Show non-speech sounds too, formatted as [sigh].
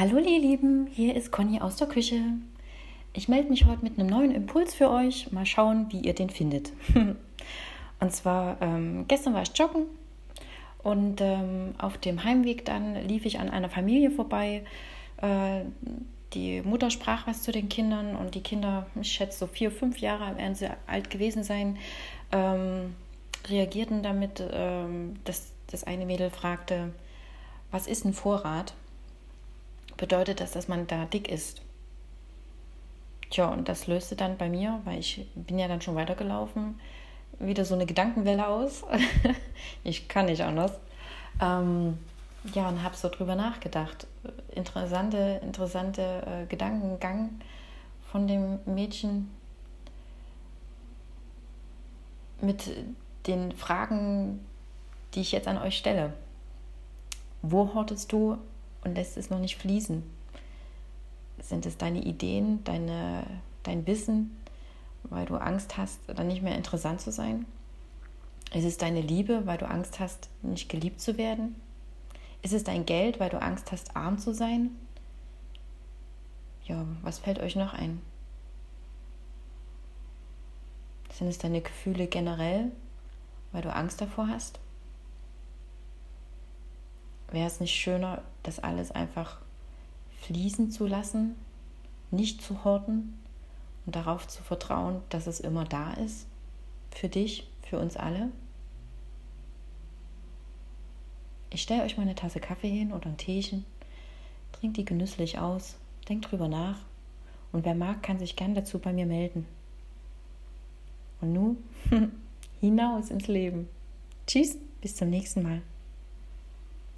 Hallo ihr Lieben, hier ist Conny aus der Küche. Ich melde mich heute mit einem neuen Impuls für euch. Mal schauen, wie ihr den findet. [laughs] und zwar, ähm, gestern war ich joggen und ähm, auf dem Heimweg dann lief ich an einer Familie vorbei. Äh, die Mutter sprach was zu den Kindern und die Kinder, ich schätze so vier, fünf Jahre werden sie alt gewesen sein, ähm, reagierten damit, ähm, dass das eine Mädel fragte, was ist ein Vorrat? Bedeutet das, dass man da dick ist. Tja, und das löste dann bei mir, weil ich bin ja dann schon weitergelaufen, wieder so eine Gedankenwelle aus. [laughs] ich kann nicht anders. Ähm, ja, und habe so drüber nachgedacht. Interessante, interessante äh, Gedankengang von dem Mädchen mit den Fragen, die ich jetzt an euch stelle. Wo hortest du und lässt es noch nicht fließen? Sind es deine Ideen, deine, dein Wissen, weil du Angst hast, dann nicht mehr interessant zu sein? Ist es deine Liebe, weil du Angst hast, nicht geliebt zu werden? Ist es dein Geld, weil du Angst hast, arm zu sein? Ja, was fällt euch noch ein? Sind es deine Gefühle generell, weil du Angst davor hast? Wäre es nicht schöner, das alles einfach fließen zu lassen, nicht zu horten und darauf zu vertrauen, dass es immer da ist? Für dich, für uns alle? Ich stelle euch mal eine Tasse Kaffee hin oder ein Teechen, trinkt die genüsslich aus, denkt drüber nach und wer mag, kann sich gern dazu bei mir melden. Und nun [laughs] hinaus ins Leben. Tschüss, bis zum nächsten Mal.